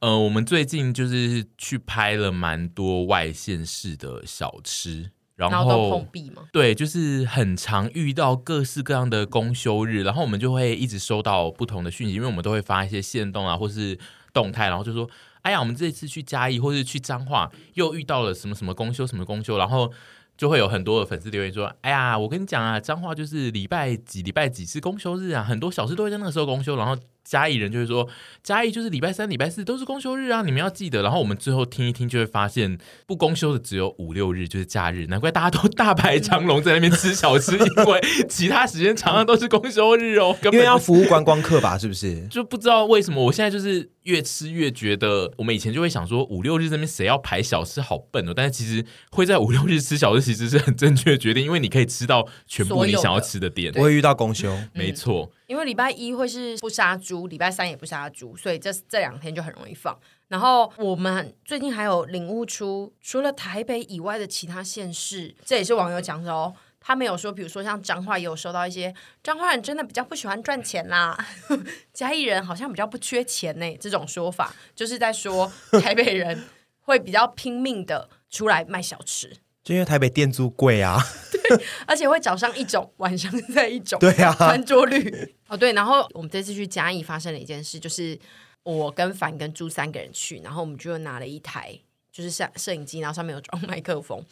呃，我们最近就是去拍了蛮多外县市的小吃。然后，碰壁吗？对，就是很常遇到各式各样的公休日，然后我们就会一直收到不同的讯息，因为我们都会发一些线动啊，或是动态，然后就说：“哎呀，我们这次去嘉义或是去彰化，又遇到了什么什么公休，什么公休。”然后就会有很多的粉丝留言说：“哎呀，我跟你讲啊，彰化就是礼拜几礼拜几是公休日啊，很多小吃都会在那个时候公休。”然后。嘉义人就会说，嘉义就是礼拜三、礼拜四都是公休日啊，你们要记得。然后我们最后听一听，就会发现不公休的只有五六日，就是假日。难怪大家都大排长龙在那边吃小吃，因为其他时间常常都是公休日哦。因为要服务观光客吧，是不是？就不知道为什么，我现在就是越吃越觉得，我们以前就会想说五六日这边谁要排小吃，好笨哦。但是其实会在五六日吃小吃，其实是很正确的决定，因为你可以吃到全部你想要吃的店。不会遇到公休，没错。因为礼拜一会是不杀猪，礼拜三也不杀猪，所以这这两天就很容易放。然后我们最近还有领悟出，除了台北以外的其他县市，这也是网友讲的哦。他没有说，比如说像彰化也有收到一些彰化人真的比较不喜欢赚钱啦，嘉义人好像比较不缺钱呢。这种说法就是在说台北人会比较拼命的出来卖小吃。就因为台北店租贵啊，对，而且会早上一种，晚上再一种，对啊，翻桌率哦，对。然后我们这次去嘉义发生了一件事，就是我跟凡跟朱三个人去，然后我们就拿了一台就是摄摄影机，然后上面有装麦克风。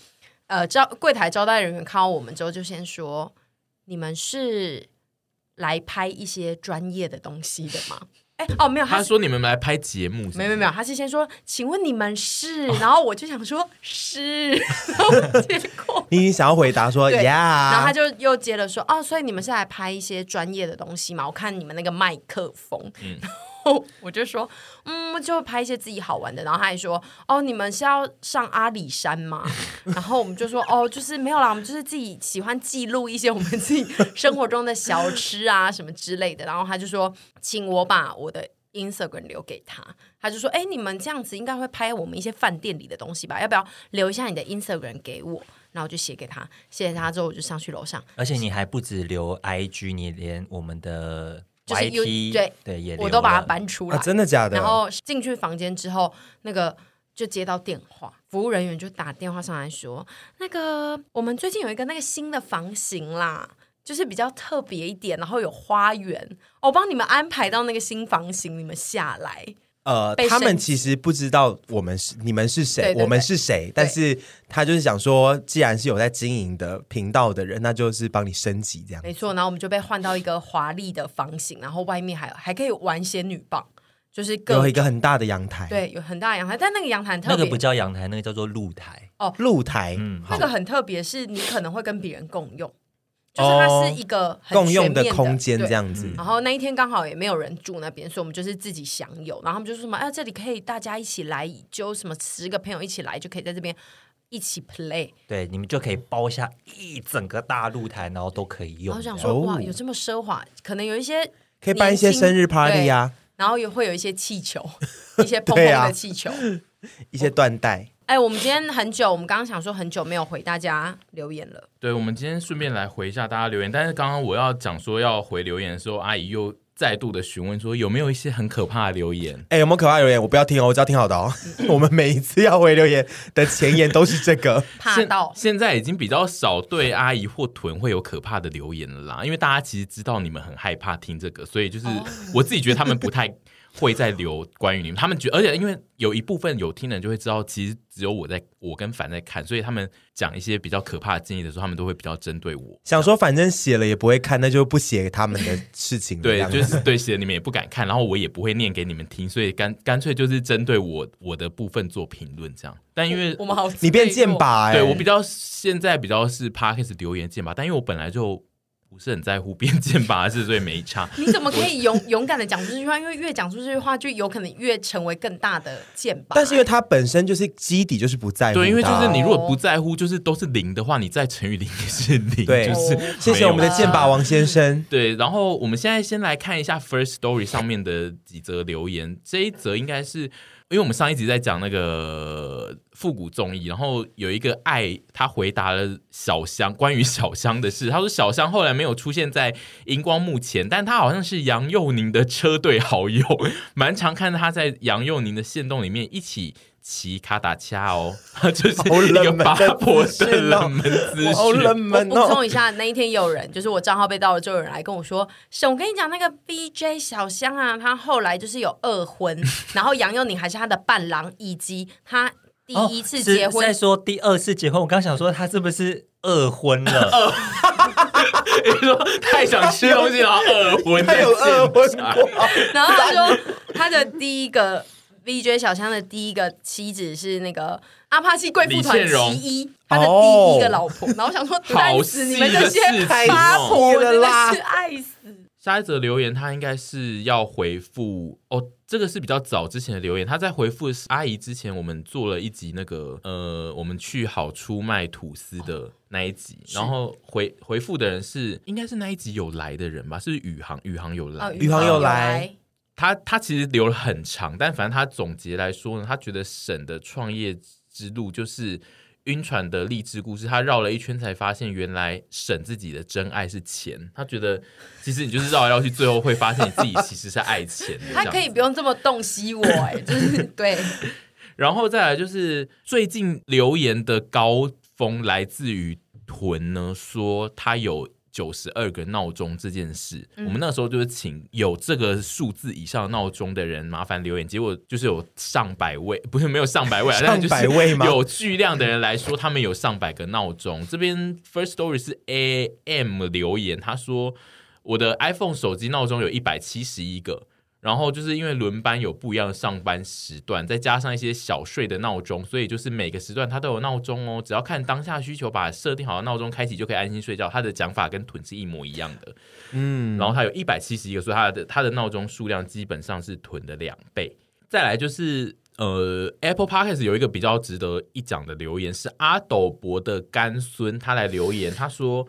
呃，招柜台招待人员看到我们之后，就先说：“你们是来拍一些专业的东西的吗？”哎，哦，没有，他说你们来拍节目，没有没有，他是先说，请问你们是，然后我就想说，是，结果 你想要回答说呀，然后他就又接着说，哦，所以你们是来拍一些专业的东西嘛？我看你们那个麦克风，嗯。我就说，嗯，就拍一些自己好玩的。然后他还说，哦，你们是要上阿里山吗？然后我们就说，哦，就是没有啦，我们就是自己喜欢记录一些我们自己生活中的小吃啊什么之类的。然后他就说，请我把我的 Instagram 留给他。他就说，哎，你们这样子应该会拍我们一些饭店里的东西吧？要不要留一下你的 Instagram 给我？然后我就写给他，写给他之后我就上去楼上。而且你还不止留 IG，你连我们的。就是 U 对对对，我都把它搬出来，啊，真的假的？然后进去房间之后，那个就接到电话，服务人员就打电话上来说，那个我们最近有一个那个新的房型啦，就是比较特别一点，然后有花园，我帮你们安排到那个新房型，你们下来。呃，他们其实不知道我们是你们是谁，对对对，我们是谁，但是他就是想说，既然是有在经营的频道的人，那就是帮你升级这样。没错，然后我们就被换到一个华丽的房型，然后外面还有还可以玩仙女棒，就是有一个很大的阳台，对，有很大的阳台，但那个阳台特别，那个不叫阳台，那个叫做露台。哦，露台，嗯，那个很特别，是你可能会跟别人共用。就是它是一个的共用的空间这样子，然后那一天刚好也没有人住那边，所以我们就是自己享有。然后他们就说什么，哎，这里可以大家一起来，就什么十个朋友一起来就可以在这边一起 play。对，你们就可以包下一整个大露台，然后都可以用。我想说，哇，有这么奢华？可能有一些可以办一些生日 party 呀，然后也会有一些气球，一些蓬蓬的气球，一些缎带。哎，我们今天很久，我们刚刚想说很久没有回大家留言了。对，我们今天顺便来回一下大家留言。但是刚刚我要讲说要回留言的时候，阿姨又再度的询问说有没有一些很可怕的留言？哎，有没有可怕留言？我不要听哦，我只要听好的哦。我们每一次要回留言的前言都是这个。怕到现，现在已经比较少对阿姨或屯会有可怕的留言了啦，因为大家其实知道你们很害怕听这个，所以就是我自己觉得他们不太。会在留关于你们，他们觉得，而且因为有一部分有听的人就会知道，其实只有我在，我跟凡在看，所以他们讲一些比较可怕的建议的时候，他们都会比较针对我。想说反正写了也不会看，那就不写他们的事情。对，就是对写了你们也不敢看，然后我也不会念给你们听，所以干干脆就是针对我我的部分做评论这样。但因为我，我们好，你变剑拔哎，对我比较现在比较是 Podcast 留言剑拔，但因为我本来就。不是很在乎变剑拔是，所以没差。你怎么可以勇勇敢的讲出这句话？因为越讲出这句话，就有可能越成为更大的剑拔。但是因为它本身就是基底，就是不在乎。对，因为就是你如果不在乎，就是都是零的话，你再乘以零也是零。对，就是谢谢我们的剑拔王先生。对，然后我们现在先来看一下 First Story 上面的几则留言。这一则应该是因为我们上一集在讲那个复古综艺，然后有一个爱他回答了小香关于小香的事。他说小香后来没有出现在荧光幕前，但他好像是杨佑宁的车队好友，蛮常看到他在杨佑宁的线动里面一起骑卡达恰哦，就是一个八婆的冷门资讯。好冷门补充一下，那一天有人就是我账号被盗了，就有人来跟我说：“我跟你讲，那个 B J 小香啊，他后来就是有二婚，然后杨佑宁还是他的伴郎，以及他第一次结婚。再、哦、说第二次结婚，我刚想说他是不是二婚了？你说太想吃东西，然后二婚，他有二婚过，然后他说他的第一个。” VJ 小香的第一个妻子是那个阿帕奇贵妇团其一，他的第一个老婆。然后我想说，爱死你们这些八婆了啦，是爱死。下一则留言，他应该是要回复哦，这个是比较早之前的留言。他在回复的是阿姨之前，我们做了一集那个呃，我们去好出卖吐司的那一集，然后回回复的人是应该是那一集有来的人吧？是宇航，宇航有来，宇航有来。他他其实留了很长，但反正他总结来说呢，他觉得沈的创业之路就是晕船的励志故事。他绕了一圈才发现，原来沈自己的真爱是钱。他觉得其实你就是绕来绕去，最后会发现你自己其实是爱钱的。他可以不用这么洞悉我哎、欸，就是 对。然后再来就是最近留言的高峰来自于屯呢，说他有。九十二个闹钟这件事，嗯，我们那时候就是请有这个数字以上闹钟的人麻烦留言，结果就是有上百位，不是没有上百位，上百位吗？有巨量的人来说，他们有上百个闹钟。这边 First Story 是 AM 留言，他说我的 iPhone 手机闹钟有一百七十一个。然后就是因为轮班有不一样的上班时段，再加上一些小睡的闹钟，所以就是每个时段它都有闹钟哦。只要看当下需求，把设定好的闹钟开启，就可以安心睡觉。他的讲法跟屯是一模一样的，嗯。然后他有一百七十一个，所以他的他的闹钟数量基本上是屯的两倍。再来就是呃，Apple Podcast 有一个比较值得一讲的留言是阿斗伯的干孙，他来留言，他说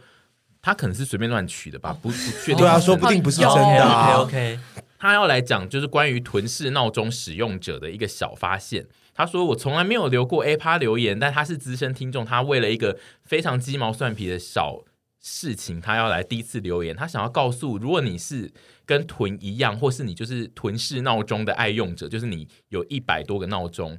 他可能是随便乱取的吧，不不确定。对啊，说不定不是真的啊。OK。他要来讲，就是关于屯式闹钟使用者的一个小发现。他说：“我从来没有留过 A 趴留言，但他是资深听众，他为了一个非常鸡毛蒜皮的小事情，他要来第一次留言。他想要告诉，如果你是跟屯一样，或是你就是屯式闹钟的爱用者，就是你有一百多个闹钟。”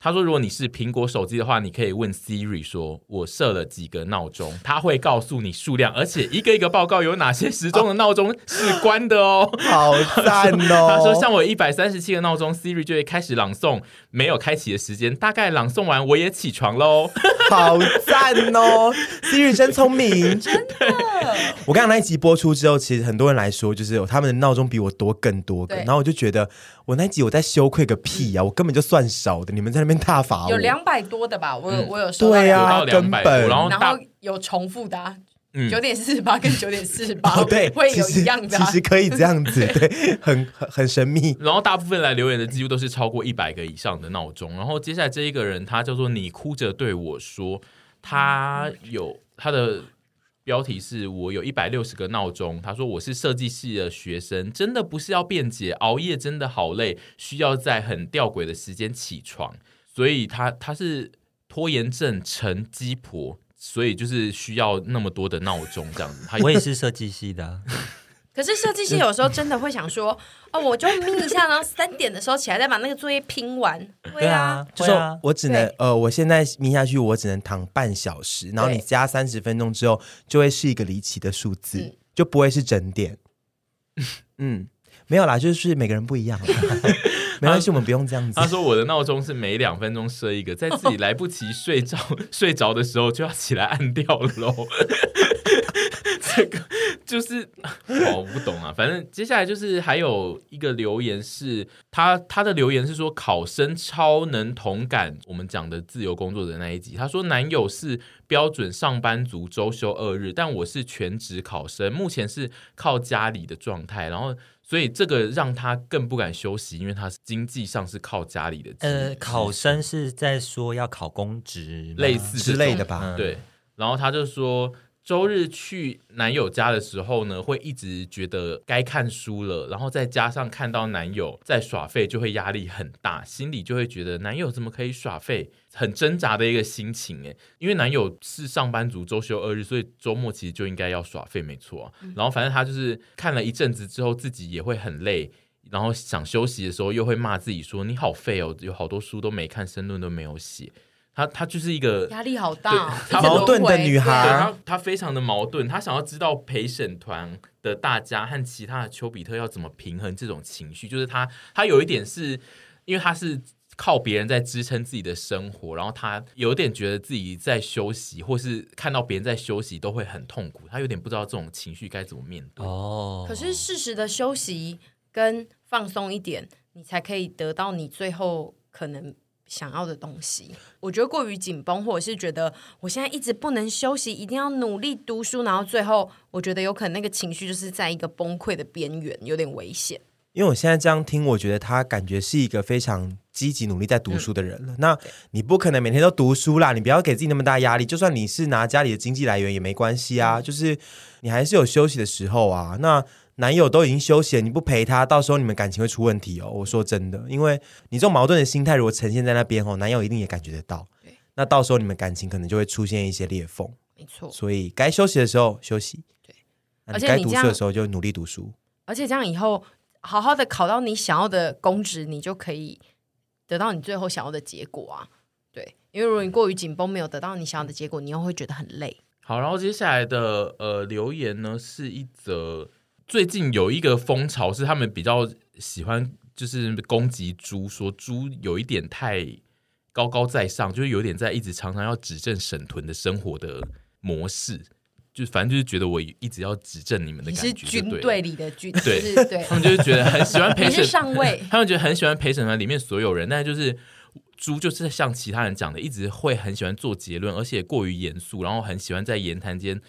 他说：“如果你是苹果手机的话，你可以问 Siri 说，我设了几个闹钟，他会告诉你数量，而且一个一个报告有哪些时钟的闹钟是关的哦。好赞哦！他说，像我一百三十七个闹钟，Siri 就会开始朗诵没有开启的时间，大概朗诵完我也起床喽。好赞哦！Siri 真聪明，真的。我刚刚那一集播出之后，其实很多人来说，就是有他们的闹钟比我多更多个，然后我就觉得。”我那集我在羞愧个屁呀、啊！我根本就算少的，你们在那边大罚我。有两百多的吧？我我有收到。对啊，根本然后然后有重复的、啊，九点四十八跟九点四十八，哦对，会有一样的、啊其，其实可以这样子，对，很很很神秘。然后大部分来留言的几乎都是超过一百个以上的闹钟。然后接下来这一个人，他叫做你哭着对我说，他有他的。标题是我有一百六十个闹钟。他说我是设计系的学生，真的不是要辩解，熬夜真的好累，需要在很吊诡的时间起床，所以他他是拖延症成鸡婆，所以就是需要那么多的闹钟这样子。他我也是设计系的、啊。可是设计师有时候真的会想说，哦，我就眯一下，然后三点的时候起来再把那个作业拼完。对啊，就说我只能呃，我现在眯下去，我只能躺半小时，然后你加三十分钟之后，就会是一个离奇的数字，嗯，就不会是整点。嗯，没有啦，就是每个人不一样，没关系，我们不用这样子。他说我的闹钟是每两分钟设一个，在自己来不及睡着睡着的时候就要起来按掉了喽。这个就是我不懂啊，反正接下来就是还有一个留言是他他的留言是说考生超能同感我们讲的自由工作的那一集，他说男友是标准上班族周休二日，但我是全职考生，目前是靠家里的状态，然后所以这个让他更不敢休息，因为他是经济上是靠家里的。呃，考生是在说要考公职，类似之类的吧？对，然后他就说。周日去男友家的时候呢，会一直觉得该看书了，然后再加上看到男友在耍废，就会压力很大，心里就会觉得男友怎么可以耍废，很挣扎的一个心情诶，因为男友是上班族，周休二日，所以周末其实就应该要耍废，没错啊。然后反正他就是看了一阵子之后，自己也会很累，然后想休息的时候，又会骂自己说：“你好废哦，有好多书都没看，申论都没有写。”她她就是一个压力好大，矛盾的女孩。她她非常的矛盾，她想要知道陪审团的大家和其他的丘比特要怎么平衡这种情绪。就是她她有一点是因为她是靠别人在支撑自己的生活，然后她有点觉得自己在休息，或是看到别人在休息都会很痛苦。她有点不知道这种情绪该怎么面对。哦，可是适时的休息跟放松一点，你才可以得到你最后可能。想要的东西，我觉得过于紧绷，或者是觉得我现在一直不能休息，一定要努力读书，然后最后我觉得有可能那个情绪就是在一个崩溃的边缘，有点危险。因为我现在这样听，我觉得他感觉是一个非常积极努力在读书的人了。嗯、那你不可能每天都读书啦，你不要给自己那么大压力。就算你是拿家里的经济来源也没关系啊，嗯、就是你还是有休息的时候啊。那男友都已经休息了，你不陪他，到时候你们感情会出问题哦。我说真的，因为你这种矛盾的心态如果呈现在那边哦，男友一定也感觉得到。对那到时候你们感情可能就会出现一些裂缝。没错，所以该休息的时候休息。对，而且该读书的时候就努力读书。而且这样以后好好的考到你想要的公职，你就可以得到你最后想要的结果啊。对，因为如果你过于紧绷，没有得到你想要的结果，你又会觉得很累。好，然后接下来的呃留言呢是一则。最近有一个风潮是他们比较喜欢，就是攻击猪，说猪有一点太高高在上，就是有点在一直常常要指正沈屯的生活的模式，就反正就是觉得我一直要指正你们的感觉。是军队里的军，对对，对他们就是觉得很喜欢 陪审上位，他们觉得很喜欢陪审团里面所有人，但就是猪就是像其他人讲的，一直会很喜欢做结论，而且过于严肃，然后很喜欢在言谈间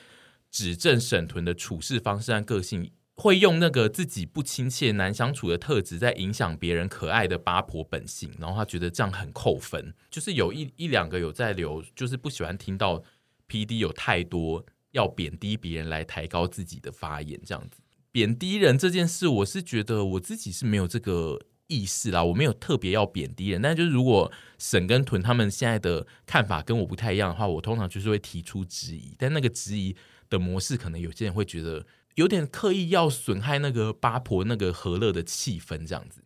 指正沈屯的处事方式和个性。会用那个自己不亲切、难相处的特质在影响别人可爱的八婆本性，然后他觉得这样很扣分。就是有一一两个有在留，就是不喜欢听到 PD 有太多要贬低别人来抬高自己的发言，这样子贬低人这件事，我是觉得我自己是没有这个意识啦，我没有特别要贬低人。但就是如果沈跟屯他们现在的看法跟我不太一样的话，我通常就是会提出质疑，但那个质疑的模式，可能有些人会觉得。有点刻意要损害那个八婆那个和乐的气氛，这样子，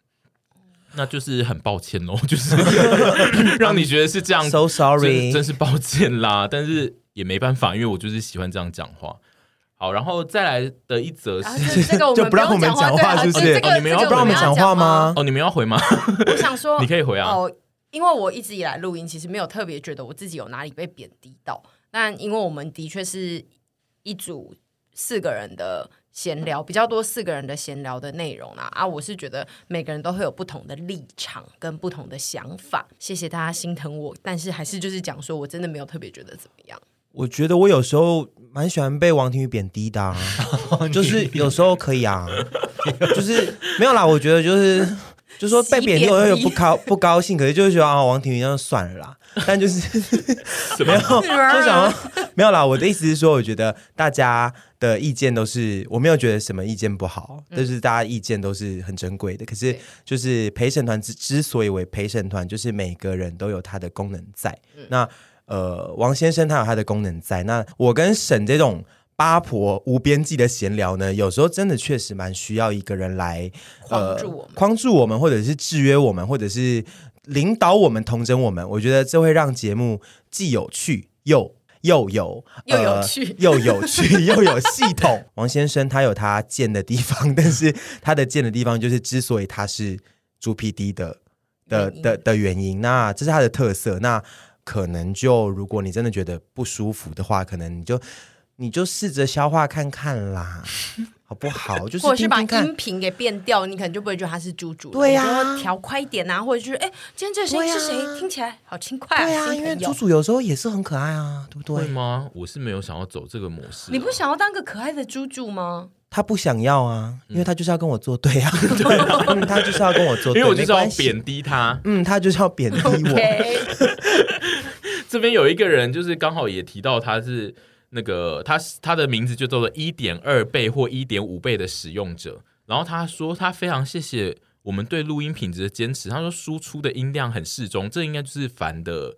那就是很抱歉喽，就是 让你觉得是这样，so sorry，真是抱歉啦。但是也没办法，因为我就是喜欢这样讲话。好，然后再来的一则是，就不让我们讲话，是不是？你们要不让我们讲话吗？哦，你们要回吗？我想说，你可以回啊。哦，因为我一直以来录音，其实没有特别觉得我自己有哪里被贬低到。但因为我们的确是一组。四个人的闲聊比较多，四个人的闲聊的内容啊啊！我是觉得每个人都会有不同的立场跟不同的想法。谢谢大家心疼我，但是还是就是讲说我真的没有特别觉得怎么样。我觉得我有时候蛮喜欢被王庭宇贬低的，就是有时候可以啊，就是没有啦。我觉得就是就是说被贬低，我又有不高不高兴，可是就是觉得啊，王庭云那就算了啦。但就是 没有就想说没有啦。我的意思是说，我觉得大家。的意见都是我没有觉得什么意见不好，但、嗯、是大家意见都是很珍贵的。可是就是陪审团之之所以为陪审团，就是每个人都有他的功能在。嗯、那呃，王先生他有他的功能在。那我跟沈这种八婆无边际的闲聊呢，有时候真的确实蛮需要一个人来框住我们、框住我们，或者是制约我们，或者是领导我们、统整我们。我觉得这会让节目既有趣又。又有又有趣、呃，又有趣，又有 系统。王先生他有他贱的地方，但是他的贱的地方就是之所以他是猪 PD 的的的的原因，那这是他的特色。那可能就如果你真的觉得不舒服的话，可能你就你就试着消化看看啦。好不好，就是或者是把音频给变掉，你可能就不会觉得他是猪猪。对呀、啊，调快一点啊，或者就是哎，今天这个声音是谁？啊、听起来好轻快啊。对啊，因为猪猪有时候也是很可爱啊，对不对？会吗？我是没有想要走这个模式。你不想要当个可爱的猪猪吗？他不想要啊，因为他就是要跟我作对啊。对啊、嗯，他就是要跟我作对，因为我就是要贬低他。嗯，他就是要贬低我。这边有一个人，就是刚好也提到他是。那个他他的名字就叫做一点二倍或一点五倍的使用者。然后他说他非常谢谢我们对录音品质的坚持。他说输出的音量很适中，这应该就是凡的。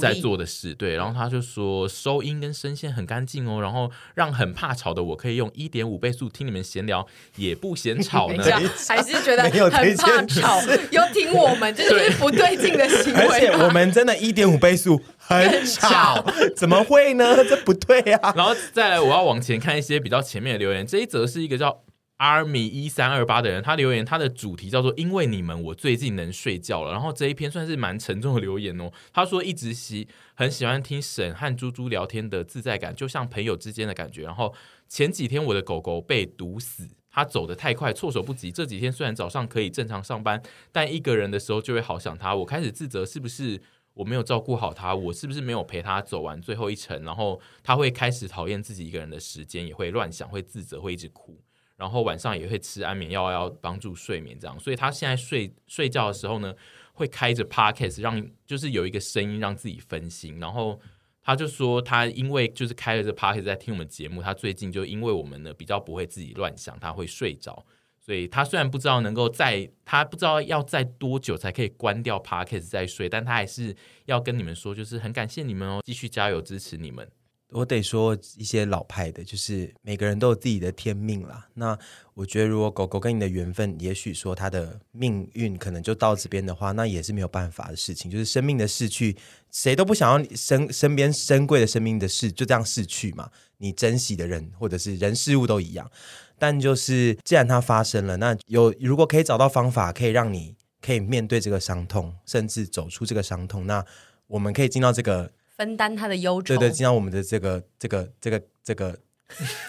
在做的事对，然后他就说收音跟声线很干净哦，然后让很怕吵的我可以用一点五倍速听你们闲聊，也不嫌吵呢。还是觉得很怕吵，又听我们，这就是不对劲的行为。而且我们真的一点五倍速很吵，怎么会呢？这不对啊！然后再来，我要往前看一些比较前面的留言，这一则是一个叫。Army 一三二八的人，他留言，他的主题叫做“因为你们，我最近能睡觉了”。然后这一篇算是蛮沉重的留言哦。他说一直喜很喜欢听沈和猪猪聊天的自在感，就像朋友之间的感觉。然后前几天我的狗狗被毒死，它走得太快，措手不及。这几天虽然早上可以正常上班，但一个人的时候就会好想它。我开始自责，是不是我没有照顾好他？我是不是没有陪他走完最后一程？然后他会开始讨厌自己一个人的时间，也会乱想，会自责，会一直哭。然后晚上也会吃安眠药，要帮助睡眠，这样。所以他现在睡睡觉的时候呢，会开着 Podcast，让就是有一个声音让自己分心。然后他就说，他因为就是开了这 Podcast 在听我们节目，他最近就因为我们呢比较不会自己乱想，他会睡着。所以他虽然不知道能够在，他不知道要在多久才可以关掉 Podcast 再睡，但他还是要跟你们说，就是很感谢你们哦，继续加油支持你们。我得说一些老派的，就是每个人都有自己的天命啦。那我觉得，如果狗狗跟你的缘分，也许说它的命运可能就到这边的话，那也是没有办法的事情。就是生命的逝去，谁都不想要你身身边珍贵的生命的事就这样逝去嘛。你珍惜的人或者是人事物都一样。但就是既然它发生了，那有如果可以找到方法，可以让你可以面对这个伤痛，甚至走出这个伤痛，那我们可以进到这个。分担他的忧愁，对对，进到我们的这个这个这个这个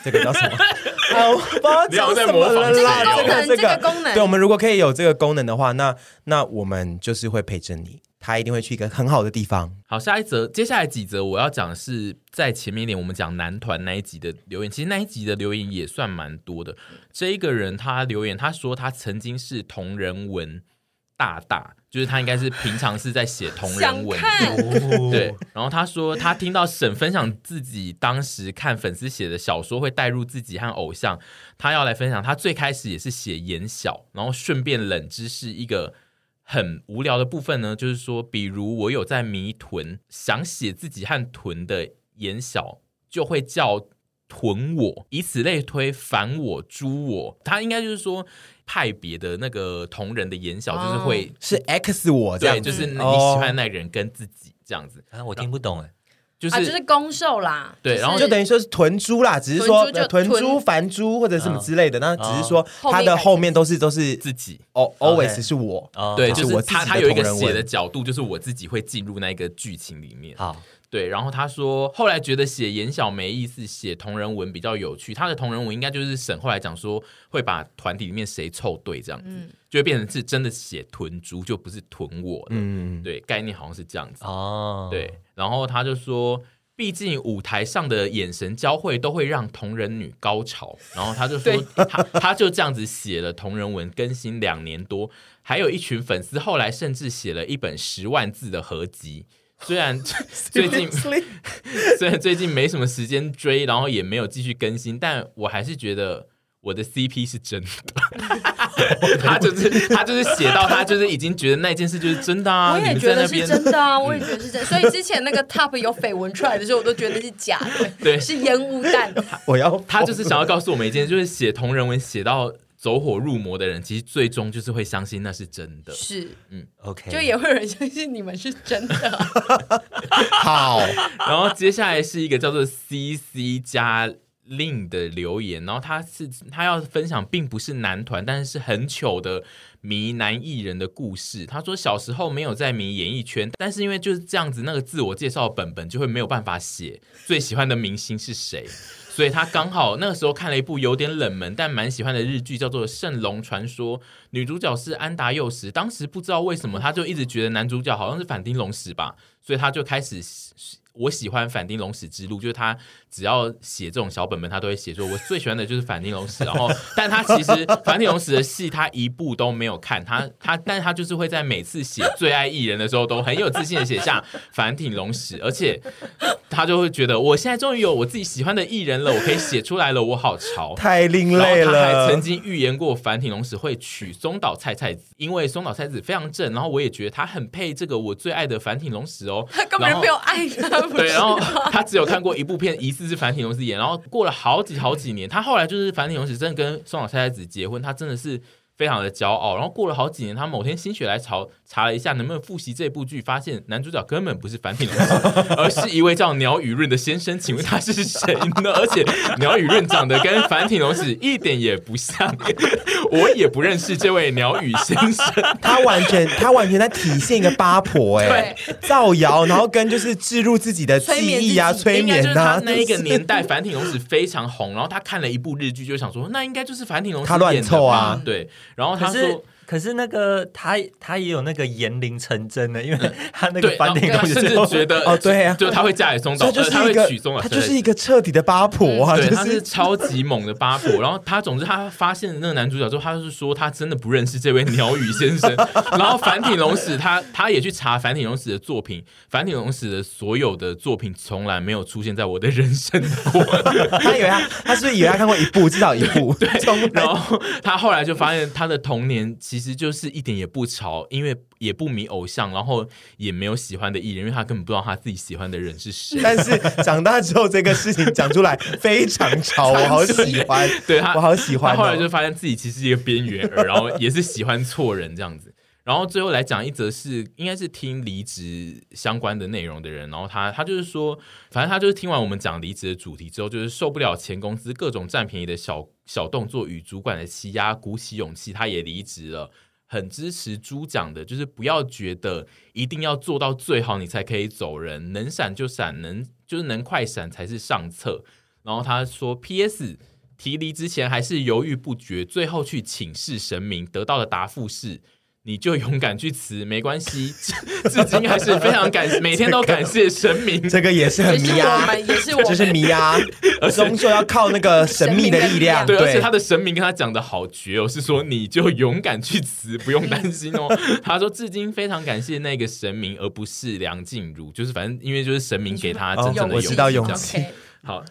这个叫什么？好，不要再模仿了啦。这个这个功能，对，我们如果可以有这个功能的话，那那我们就是会陪着你，他一定会去一个很好的地方。好，下一则，接下来几则我要讲的是在前面一点，我们讲男团那一集的留言，其实那一集的留言也算蛮多的。这一个人他留言，他说他曾经是同人文。大大就是他应该是平常是在写同人文，对。然后他说他听到沈分享自己当时看粉丝写的小说会带入自己和偶像，他要来分享他最开始也是写言小，然后顺便冷知识一个很无聊的部分呢，就是说，比如我有在迷屯，想写自己和屯的言小，就会叫屯我，以此类推，反我、诛我，他应该就是说。派别的那个同人的言小，就是会、哦、是 X 我这样，就是你喜欢那个人跟自己这样子。啊，我听不懂哎，就是、啊、就是攻受啦，对，然后就等于说是屯猪啦，只是说屯猪、繁猪或者什么之类的，那只是说它的后面都是都是自己。哦，always 是我，对，就是他他有一个写的角度，就是我自己会进入那个剧情里面。好。对，然后他说，后来觉得写言小没意思，写同人文比较有趣。他的同人文应该就是沈后来讲说，会把团体里面谁凑对这样子，嗯、就会变成是真的写屯猪，就不是屯我了。嗯，对，概念好像是这样子。哦，对，然后他就说，毕竟舞台上的眼神交汇都会让同人女高潮。然后他就说，他他就这样子写了同人文，更新两年多，还有一群粉丝，后来甚至写了一本十万字的合集。虽然 最近 虽然最近没什么时间追，然后也没有继续更新，但我还是觉得我的 CP 是真的。他就是他就是写到他就是已经觉得那件事就是真的啊！我也觉得是真的啊！我也觉得是真的。所以之前那个 Top 有绯闻出来的时候，我都觉得是假的，对，是烟雾弹。我要他就是想要告诉我们一件，就是写同人文写到。走火入魔的人，其实最终就是会相信那是真的。是，嗯，OK，就也会有人相信你们是真的。好，然后接下来是一个叫做 CC 加令的留言，然后他是他要分享，并不是男团，但是是很糗的迷男艺人的故事。他说小时候没有在迷演艺圈，但是因为就是这样子，那个自我介绍本本就会没有办法写最喜欢的明星是谁。所以他刚好那个时候看了一部有点冷门但蛮喜欢的日剧，叫做《圣龙传说》，女主角是安达佑实。当时不知道为什么，他就一直觉得男主角好像是反町隆史吧，所以他就开始我喜欢反町隆史之路，就是他只要写这种小本本，他都会写说我最喜欢的就是反町隆史。然后，但他其实反町隆史的戏他一部都没有有看他，他，但是他就是会在每次写最爱艺人的时候，都很有自信的写下反町隆史，而且他就会觉得，我现在终于有我自己喜欢的艺人了，我可以写出来了，我好潮，太另类了。他还曾经预言过反町隆史会娶松岛菜菜子，因为松岛菜菜子非常正，然后我也觉得他很配这个我最爱的反町隆史哦。他根本没有爱他，对，然后他只有看过一部片，疑似是反町隆史演，然后过了好几好几年，他后来就是反町隆史真的跟松岛菜菜子结婚，他真的是。非常的骄傲，然后过了好几年，他某天心血来潮查了一下能不能复习这部剧，发现男主角根本不是反町隆史，而是一位叫鸟羽润的先生。请问他是谁呢？而且鸟羽润长得跟反町隆史一点也不像，我也不认识这位鸟羽先生。他完全他完全在体现一个八婆哎、欸，造谣，然后跟就是置入自己的记忆啊，催眠呐、啊。那一个年代反町隆史非常红，然后他看了一部日剧，就想说那应该就是反町隆史。他乱凑啊，对。然后他说。可是那个他他也有那个言灵成真的，因为他那个反町隆史甚至觉得 哦，对啊，就他会嫁给松岛，就是他会娶松岛，他就是一个彻底的八婆啊，对，他是超级猛的八婆。然后他总之他发现那个男主角之后，他就是说他真的不认识这位鸟语先生。然后反町隆史他他也去查反町隆史的作品，反町隆史的所有的作品从来没有出现在我的人生过。他以为他他是不是以为他看过一部，至少一部，对。然后他后来就发现他的童年其实就是一点。也不潮，因为也不迷偶像，然后也没有喜欢的艺人，因为他根本不知道他自己喜欢的人是谁。但是长大之后，这个事情讲出来非常潮，我好喜欢。对他，我好喜欢、哦。他后来就发现自己其实是一个边缘儿，然后也是喜欢错人这样子。然后最后来讲一则是，应该是听离职相关的内容的人，然后他他就是说，反正他就是听完我们讲离职的主题之后，就是受不了前公司各种占便宜的小小动作与主管的欺压，鼓起勇气，他也离职了。很支持猪讲的，就是不要觉得一定要做到最好，你才可以走人，能闪就闪，能就是能快闪才是上策。然后他说，P.S. 提离之前还是犹豫不决，最后去请示神明，得到的答复是。你就勇敢去辞，没关系。至今还是非常感，每天都感谢神明。这个也是很迷啊，也是我，就是迷啊，而终究要靠那个神秘的力量。对，而且他的神明跟他讲的好绝哦，是说你就勇敢去辞，不用担心哦。他说至今非常感谢那个神明，而不是梁静茹，就是反正因为就是神明给他真正的勇气。我知道勇气。好，